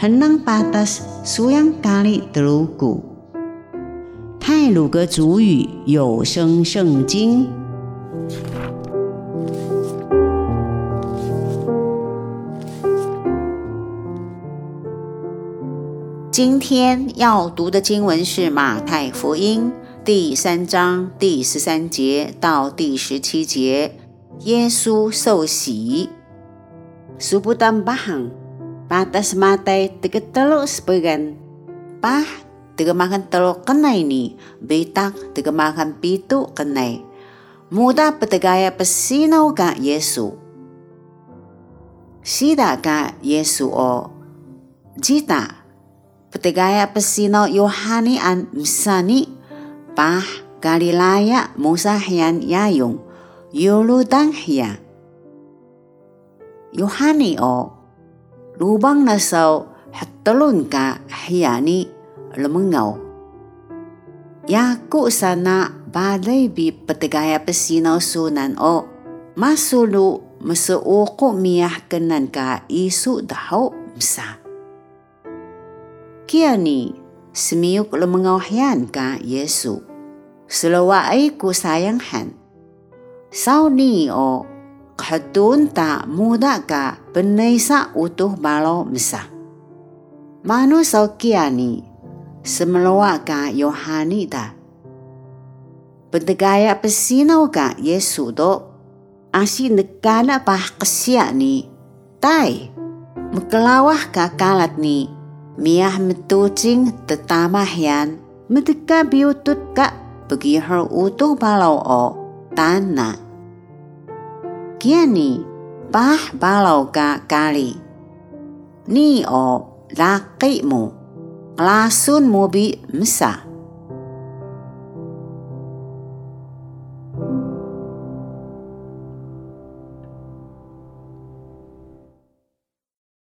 henang patas suyang kali telugu。泰鲁格族语有声圣经。今天要读的经文是马太福音第三章第十三节到第十七节，耶稣受洗。Subutan bahang, patas matai tiga teluk sebagian, bah tiga makan teluk kenai ni, betak tiga makan pitu kenai. Muda petegaya pesinau ka Yesu. Sida ka Yesu o. Jita petegaya pesinau Yohani an misani, bah Galilaya Musa hian yayung, yuludang hian. Yohani o lubang na saw hatalon ka hiyani lumangaw. Yaku sana balay bi patigaya pasinaw sunan o masulu masuuko miyah kanan ka isu dahaw msa. Kaya ni semiyuk lumangaw hiyan ka Yesu. Sulawa ay kusayanghan. Saw ni o Khatun ta muda ka sa utuh balo mesa. Manu sau kiani semelawa ka Yohani ta. Pentegaya pesinaw ka Yesu do asi nekana pah kesya ni tai mekelawah ka kalat ni miah metucing tetamahyan medeka biutut ka her utuh balau o tanah kiani bah balau ka kali. Ni o laki mo, lasun mo bi msa.